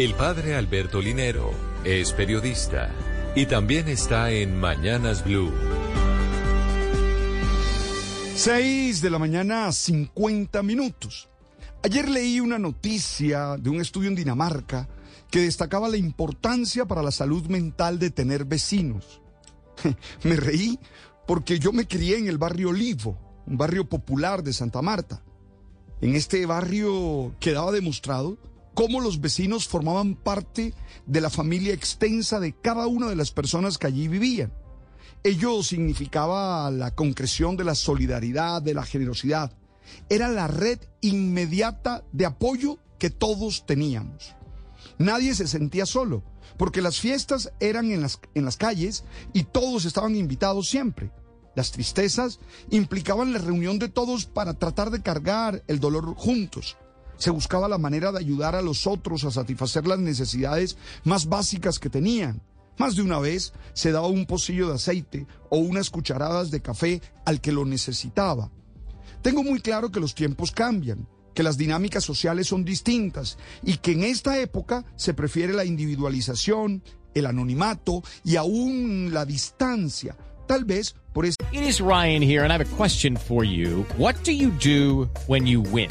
El padre Alberto Linero es periodista y también está en Mañanas Blue. 6 de la mañana, 50 minutos. Ayer leí una noticia de un estudio en Dinamarca que destacaba la importancia para la salud mental de tener vecinos. me reí porque yo me crié en el barrio Olivo, un barrio popular de Santa Marta. En este barrio quedaba demostrado cómo los vecinos formaban parte de la familia extensa de cada una de las personas que allí vivían. Ello significaba la concreción de la solidaridad, de la generosidad. Era la red inmediata de apoyo que todos teníamos. Nadie se sentía solo, porque las fiestas eran en las, en las calles y todos estaban invitados siempre. Las tristezas implicaban la reunión de todos para tratar de cargar el dolor juntos. Se buscaba la manera de ayudar a los otros a satisfacer las necesidades más básicas que tenían. Más de una vez se daba un pocillo de aceite o unas cucharadas de café al que lo necesitaba. Tengo muy claro que los tiempos cambian, que las dinámicas sociales son distintas y que en esta época se prefiere la individualización, el anonimato y aún la distancia. Tal vez por eso. It is Ryan here, and I have a question for you. What do you do when you win?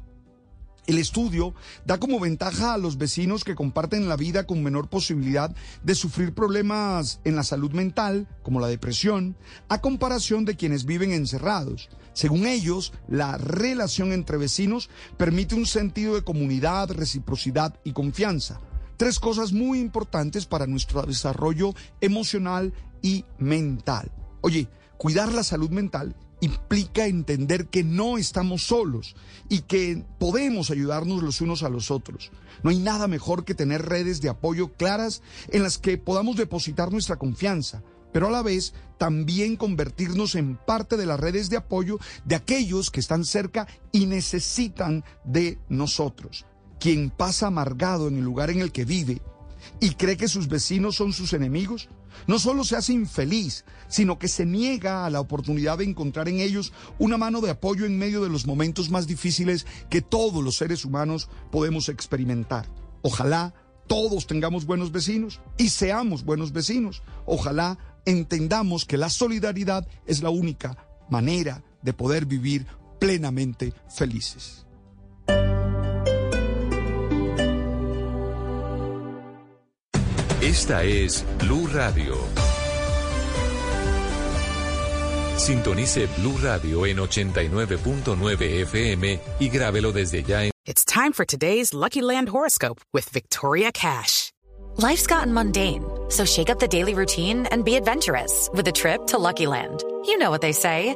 El estudio da como ventaja a los vecinos que comparten la vida con menor posibilidad de sufrir problemas en la salud mental, como la depresión, a comparación de quienes viven encerrados. Según ellos, la relación entre vecinos permite un sentido de comunidad, reciprocidad y confianza. Tres cosas muy importantes para nuestro desarrollo emocional y mental. Oye, cuidar la salud mental implica entender que no estamos solos y que podemos ayudarnos los unos a los otros. No hay nada mejor que tener redes de apoyo claras en las que podamos depositar nuestra confianza, pero a la vez también convertirnos en parte de las redes de apoyo de aquellos que están cerca y necesitan de nosotros. Quien pasa amargado en el lugar en el que vive y cree que sus vecinos son sus enemigos, no solo se hace infeliz, sino que se niega a la oportunidad de encontrar en ellos una mano de apoyo en medio de los momentos más difíciles que todos los seres humanos podemos experimentar. Ojalá todos tengamos buenos vecinos y seamos buenos vecinos. Ojalá entendamos que la solidaridad es la única manera de poder vivir plenamente felices. Esta es Blue Radio. Sintonice Blue Radio en 89.9 FM y grábelo desde ya en It's time for today's Lucky Land horoscope with Victoria Cash. Life's gotten mundane, so shake up the daily routine and be adventurous with a trip to Lucky Land. You know what they say.